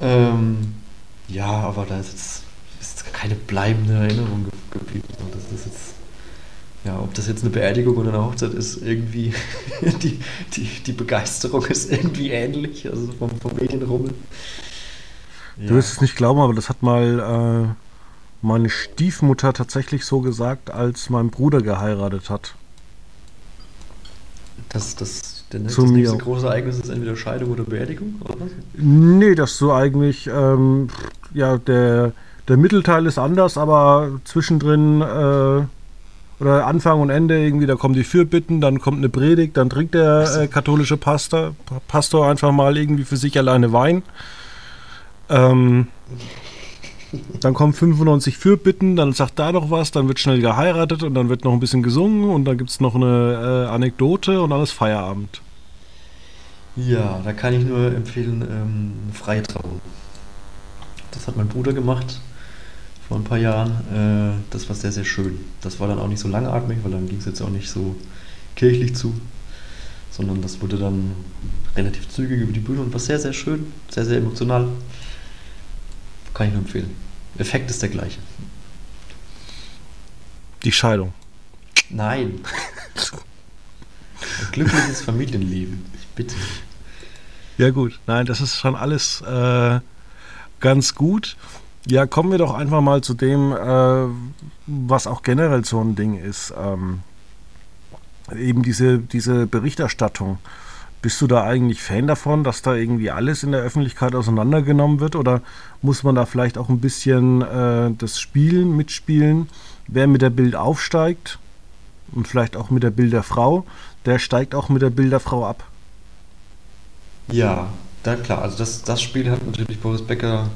Ähm, ja, aber da ist jetzt ist keine bleibende Erinnerung geblieben. Das ist jetzt, ja, ob das jetzt eine Beerdigung oder eine Hochzeit ist, irgendwie die, die, die Begeisterung ist irgendwie ähnlich, also vom, vom Medienrummel. Ja. Du wirst es nicht glauben, aber das hat mal äh, meine Stiefmutter tatsächlich so gesagt, als mein Bruder geheiratet hat. Das, das, der, das nächste große Ereignis ist entweder Scheidung oder Beerdigung? Oder was? Nee, das so eigentlich, ähm, ja, der, der Mittelteil ist anders, aber zwischendrin äh, oder Anfang und Ende irgendwie, da kommen die Fürbitten, dann kommt eine Predigt, dann trinkt der äh, katholische Pastor, Pastor einfach mal irgendwie für sich alleine Wein. Ähm, dann kommen 95 Fürbitten, dann sagt da noch was, dann wird schnell geheiratet und dann wird noch ein bisschen gesungen und dann gibt es noch eine äh, Anekdote und alles Feierabend. Ja, da kann ich nur empfehlen, ähm, freie Trauung. Das hat mein Bruder gemacht vor ein paar Jahren. Äh, das war sehr, sehr schön. Das war dann auch nicht so langatmig, weil dann ging es jetzt auch nicht so kirchlich zu, sondern das wurde dann relativ zügig über die Bühne und war sehr, sehr schön, sehr, sehr emotional. Kann ich nur empfehlen. Effekt ist der gleiche. Die Scheidung. Nein. Ein glückliches Familienleben. Ich bitte. Ja gut, nein, das ist schon alles äh, ganz gut. Ja, kommen wir doch einfach mal zu dem, äh, was auch generell so ein Ding ist. Ähm, eben diese, diese Berichterstattung. Bist du da eigentlich Fan davon, dass da irgendwie alles in der Öffentlichkeit auseinandergenommen wird? Oder muss man da vielleicht auch ein bisschen äh, das Spielen mitspielen? Wer mit der Bild aufsteigt und vielleicht auch mit der Bilderfrau, der steigt auch mit der Bilderfrau ab. Ja, da klar. Also das, das Spiel hat natürlich Boris Becker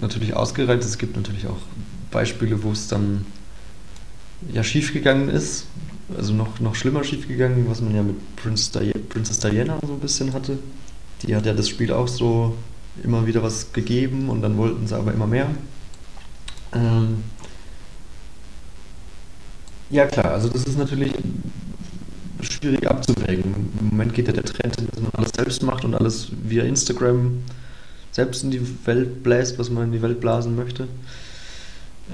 natürlich ausgereizt. Es gibt natürlich auch Beispiele, wo es dann ja schiefgegangen ist also noch, noch schlimmer schiefgegangen, was man ja mit Prince Di Princess Diana so ein bisschen hatte. Die hat ja das Spiel auch so immer wieder was gegeben und dann wollten sie aber immer mehr. Ähm ja klar, also das ist natürlich schwierig abzuwägen. Im Moment geht ja der Trend, dass man alles selbst macht und alles via Instagram selbst in die Welt bläst, was man in die Welt blasen möchte.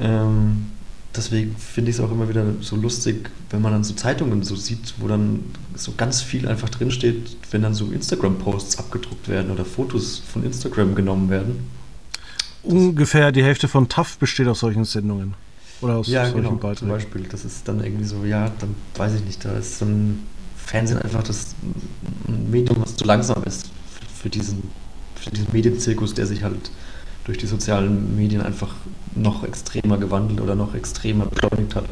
Ähm deswegen finde ich es auch immer wieder so lustig, wenn man dann so Zeitungen so sieht, wo dann so ganz viel einfach drinsteht, wenn dann so Instagram-Posts abgedruckt werden oder Fotos von Instagram genommen werden. Ungefähr die Hälfte von TAF besteht aus solchen Sendungen. Oder aus ja, solchen genau, Beiträgen. Zum Beispiel. Das ist dann irgendwie so, ja, dann weiß ich nicht, da ist dann Fernsehen einfach das Medium, was zu langsam ist für diesen, für diesen Medienzirkus, der sich halt durch die sozialen Medien einfach noch extremer gewandelt oder noch extremer beschleunigt hat.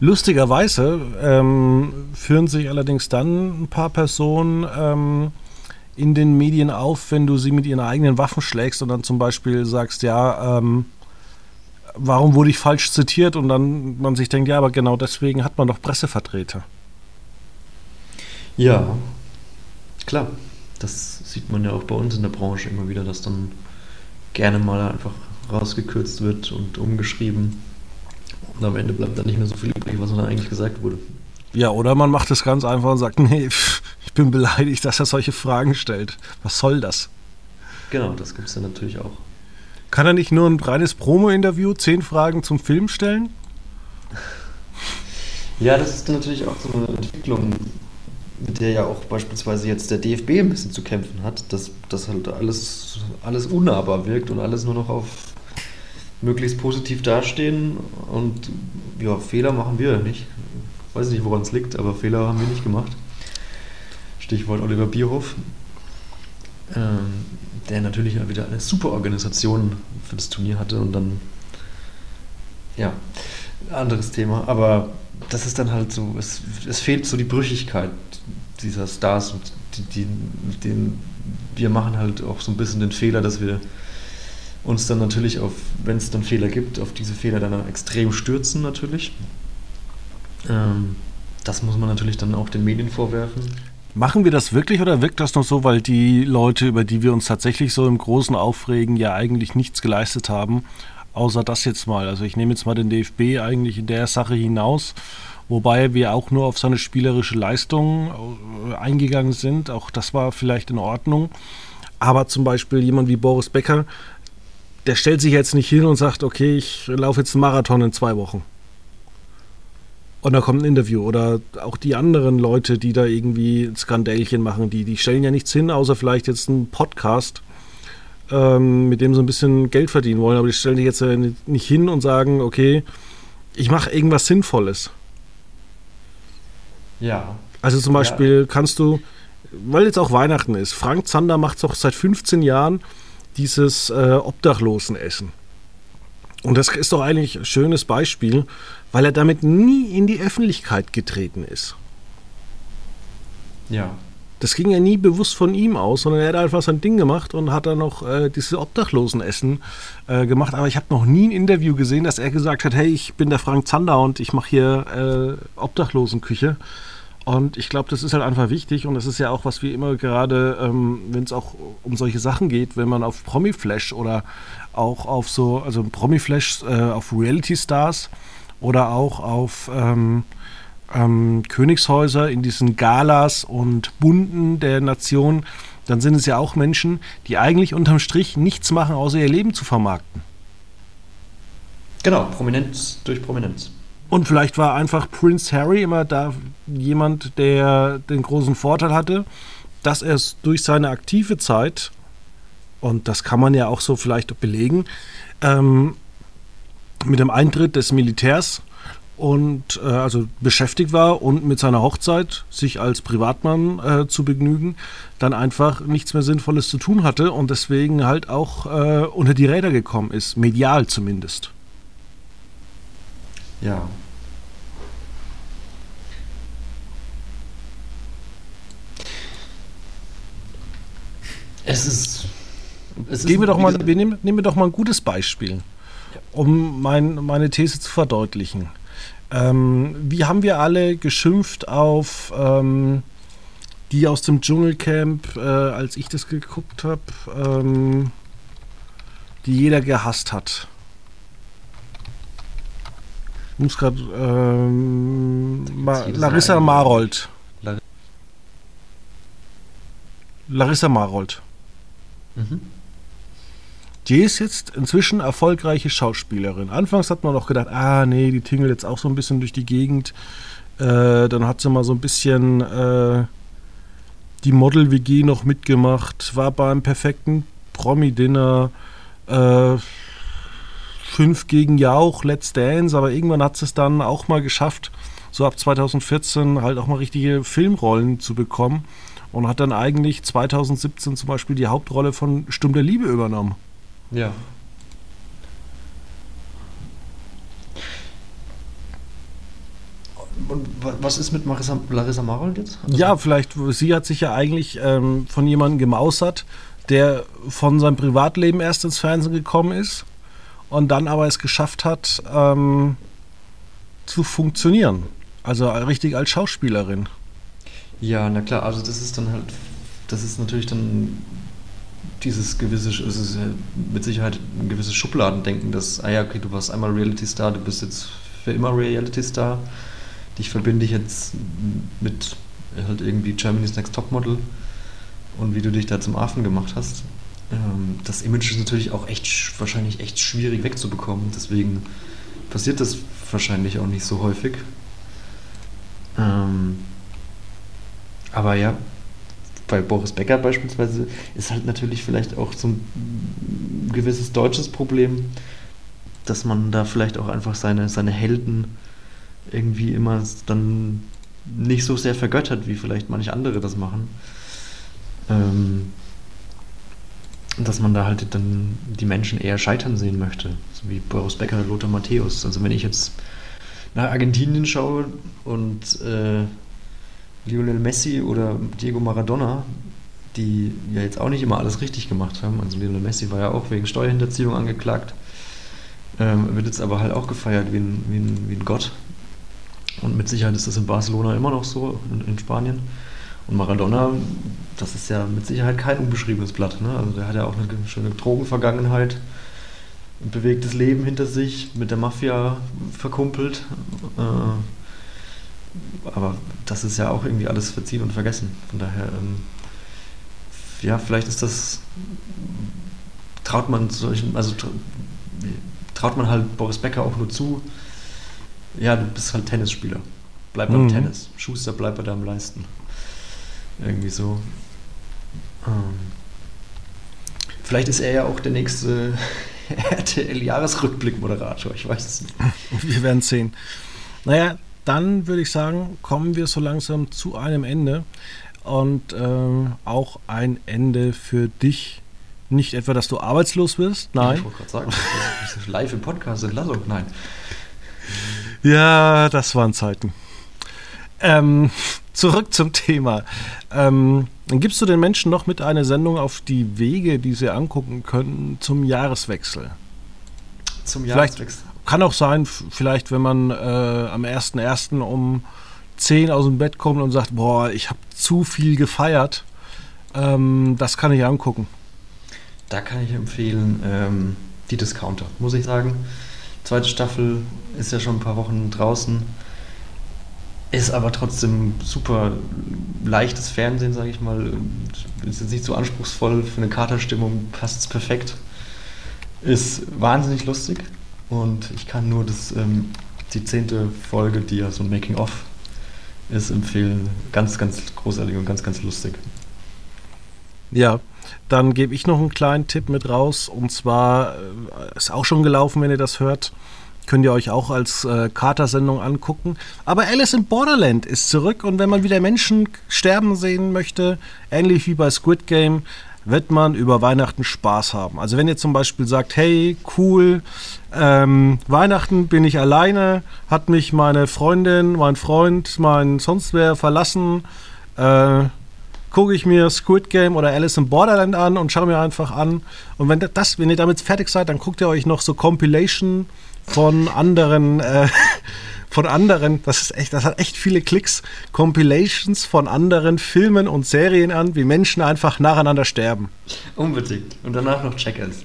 Lustigerweise ähm, führen sich allerdings dann ein paar Personen ähm, in den Medien auf, wenn du sie mit ihren eigenen Waffen schlägst und dann zum Beispiel sagst, ja, ähm, warum wurde ich falsch zitiert und dann man sich denkt, ja, aber genau deswegen hat man doch Pressevertreter. Ja, klar. Das sieht man ja auch bei uns in der Branche immer wieder, dass dann gerne mal einfach rausgekürzt wird und umgeschrieben. Und am Ende bleibt dann nicht mehr so viel übrig, was dann eigentlich gesagt wurde. Ja, oder man macht es ganz einfach und sagt, nee, ich bin beleidigt, dass er solche Fragen stellt. Was soll das? Genau, das gibt es dann natürlich auch. Kann er nicht nur ein reines Promo-Interview, zehn Fragen zum Film stellen? Ja, das ist natürlich auch so eine Entwicklung, mit der ja auch beispielsweise jetzt der DFB ein bisschen zu kämpfen hat, dass das halt alles, alles unnahbar wirkt und alles nur noch auf möglichst positiv dastehen und ja, Fehler machen wir ja nicht. Ich weiß nicht, woran es liegt, aber Fehler haben wir nicht gemacht. Stichwort Oliver Bierhoff, ähm, der natürlich wieder eine super Organisation für das Turnier hatte und dann, ja, anderes Thema, aber das ist dann halt so, es, es fehlt so die Brüchigkeit dieser Stars die, die, den, wir machen halt auch so ein bisschen den Fehler, dass wir uns dann natürlich auf, wenn es dann Fehler gibt, auf diese Fehler dann extrem stürzen natürlich. Ähm, das muss man natürlich dann auch den Medien vorwerfen. Machen wir das wirklich oder wirkt das noch so, weil die Leute, über die wir uns tatsächlich so im Großen aufregen, ja eigentlich nichts geleistet haben, außer das jetzt mal. Also ich nehme jetzt mal den DFB eigentlich in der Sache hinaus, wobei wir auch nur auf seine spielerische Leistung äh, eingegangen sind. Auch das war vielleicht in Ordnung. Aber zum Beispiel jemand wie Boris Becker, der stellt sich jetzt nicht hin und sagt, okay, ich laufe jetzt einen Marathon in zwei Wochen. Und da kommt ein Interview. Oder auch die anderen Leute, die da irgendwie Skandälchen machen, die, die stellen ja nichts hin, außer vielleicht jetzt einen Podcast, ähm, mit dem sie ein bisschen Geld verdienen wollen. Aber die stellen sich jetzt nicht hin und sagen, okay, ich mache irgendwas Sinnvolles. Ja. Also zum Beispiel ja. kannst du, weil jetzt auch Weihnachten ist, Frank Zander macht es auch seit 15 Jahren dieses äh, Obdachlosenessen. Und das ist doch eigentlich ein schönes Beispiel, weil er damit nie in die Öffentlichkeit getreten ist. Ja. Das ging ja nie bewusst von ihm aus, sondern er hat einfach sein Ding gemacht und hat dann noch äh, diese Obdachlosenessen äh, gemacht. Aber ich habe noch nie ein Interview gesehen, dass er gesagt hat, hey, ich bin der Frank Zander und ich mache hier äh, Obdachlosenküche. Und ich glaube, das ist halt einfach wichtig und das ist ja auch, was wir immer gerade, ähm, wenn es auch um solche Sachen geht, wenn man auf Promi-Flash oder auch auf so, also Promi-Flash äh, auf Reality-Stars oder auch auf ähm, ähm, Königshäuser in diesen Galas und Bunden der Nation, dann sind es ja auch Menschen, die eigentlich unterm Strich nichts machen, außer ihr Leben zu vermarkten. Genau, Prominenz durch Prominenz. Und vielleicht war einfach Prince Harry immer da jemand, der den großen Vorteil hatte, dass er es durch seine aktive Zeit, und das kann man ja auch so vielleicht belegen, ähm, mit dem Eintritt des Militärs und äh, also beschäftigt war und mit seiner Hochzeit sich als Privatmann äh, zu begnügen, dann einfach nichts mehr Sinnvolles zu tun hatte und deswegen halt auch äh, unter die Räder gekommen ist, medial zumindest. Ja. Es ist. Es Gehen wir doch mal, wir nehmen, nehmen wir doch mal ein gutes Beispiel um mein, meine These zu verdeutlichen. Ähm, wie haben wir alle geschimpft auf ähm, die aus dem Dschungelcamp, äh, als ich das geguckt habe, ähm, die jeder gehasst hat? Muss gerade ähm, Ma Larissa Marold. Larissa Marold. Mhm. Die ist jetzt inzwischen erfolgreiche Schauspielerin. Anfangs hat man noch gedacht, ah nee, die tingelt jetzt auch so ein bisschen durch die Gegend. Äh, dann hat sie mal so ein bisschen äh, die Model-WG noch mitgemacht, war beim perfekten Promi-Dinner. Äh, fünf gegen Jauch, Let's Dance, aber irgendwann hat sie es dann auch mal geschafft, so ab 2014 halt auch mal richtige Filmrollen zu bekommen und hat dann eigentlich 2017 zum Beispiel die Hauptrolle von Sturm der Liebe übernommen. Ja. Und was ist mit Marissa, Larissa Marold jetzt? Also ja, vielleicht, sie hat sich ja eigentlich ähm, von jemandem gemausert, der von seinem Privatleben erst ins Fernsehen gekommen ist und dann aber es geschafft hat, ähm, zu funktionieren. Also richtig als Schauspielerin. Ja, na klar, also das ist dann halt, das ist natürlich dann dieses gewisse, es ist mit Sicherheit ein gewisses Schubladendenken, dass, ah ja, okay, du warst einmal Reality Star, du bist jetzt für immer Reality Star. Dich verbinde ich jetzt mit halt irgendwie Germany's Next Topmodel und wie du dich da zum Affen gemacht hast. Ähm, das Image ist natürlich auch echt, wahrscheinlich echt schwierig wegzubekommen, deswegen passiert das wahrscheinlich auch nicht so häufig. Ähm, aber ja, bei Boris Becker beispielsweise ist halt natürlich vielleicht auch so ein gewisses deutsches Problem, dass man da vielleicht auch einfach seine, seine Helden irgendwie immer dann nicht so sehr vergöttert, wie vielleicht manche andere das machen. Ähm, dass man da halt dann die Menschen eher scheitern sehen möchte, so wie Boris Becker Lothar Matthäus. Also wenn ich jetzt nach Argentinien schaue und äh, Lionel Messi oder Diego Maradona, die ja jetzt auch nicht immer alles richtig gemacht haben. Also Lionel Messi war ja auch wegen Steuerhinterziehung angeklagt, ähm, wird jetzt aber halt auch gefeiert wie ein, wie, ein, wie ein Gott. Und mit Sicherheit ist das in Barcelona immer noch so, in, in Spanien. Und Maradona, das ist ja mit Sicherheit kein unbeschriebenes Blatt. Ne? Also der hat ja auch eine schöne Drogenvergangenheit, ein bewegtes Leben hinter sich, mit der Mafia verkumpelt. Äh, aber das ist ja auch irgendwie alles verziehen und vergessen. Von daher, ähm, ja, vielleicht ist das, traut man solchen, also traut man halt Boris Becker auch nur zu, ja, du bist halt Tennisspieler. Bleib beim mhm. Tennis. Schuster, bleib bei deinem Leisten. Irgendwie so. Ähm, vielleicht ist er ja auch der nächste RTL-Jahresrückblick-Moderator, ich weiß es nicht. Wir werden sehen. Naja, dann würde ich sagen, kommen wir so langsam zu einem Ende. Und ähm, auch ein Ende für dich. Nicht etwa, dass du arbeitslos wirst, nein. Ich wollte gerade sagen, live im Podcast Entlassung, nein. Ja, das waren Zeiten. Ähm, zurück zum Thema. Ähm, gibst du den Menschen noch mit einer Sendung auf die Wege, die sie angucken können, zum Jahreswechsel? Zum Jahreswechsel? kann auch sein, vielleicht wenn man äh, am 1.1. um 10 aus dem Bett kommt und sagt, boah, ich habe zu viel gefeiert. Ähm, das kann ich angucken. Da kann ich empfehlen, ähm, die Discounter, muss ich sagen. Zweite Staffel ist ja schon ein paar Wochen draußen. Ist aber trotzdem super leichtes Fernsehen, sage ich mal. Ist jetzt nicht so anspruchsvoll. Für eine Katerstimmung passt es perfekt. Ist wahnsinnig lustig. Und ich kann nur das, ähm, die zehnte Folge, die ja so ein Making-of ist, empfehlen. Ganz, ganz großartig und ganz, ganz lustig. Ja, dann gebe ich noch einen kleinen Tipp mit raus. Und zwar äh, ist auch schon gelaufen, wenn ihr das hört. Könnt ihr euch auch als äh, Kater-Sendung angucken. Aber Alice in Borderland ist zurück und wenn man wieder Menschen sterben sehen möchte, ähnlich wie bei Squid Game, wird man über Weihnachten Spaß haben. Also wenn ihr zum Beispiel sagt, hey, cool, ähm, Weihnachten bin ich alleine, hat mich meine Freundin, mein Freund, mein sonst wer verlassen, äh, gucke ich mir Squid Game oder Alice in Borderland an und schaue mir einfach an. Und wenn das, wenn ihr damit fertig seid, dann guckt ihr euch noch so Compilation von anderen äh, von anderen, das ist echt, das hat echt viele Klicks, Compilations von anderen Filmen und Serien an, wie Menschen einfach nacheinander sterben. Unbedingt. Und danach noch Checkers.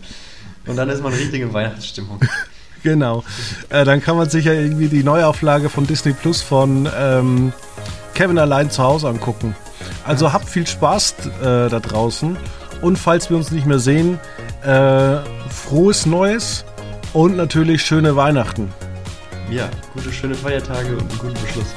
Und dann ist man richtig in Weihnachtsstimmung. genau. Äh, dann kann man sich ja irgendwie die Neuauflage von Disney Plus von ähm, Kevin allein zu Hause angucken. Also habt viel Spaß äh, da draußen. Und falls wir uns nicht mehr sehen, äh, frohes Neues und natürlich schöne Weihnachten. Ja, gute, schöne Feiertage und einen guten Beschluss.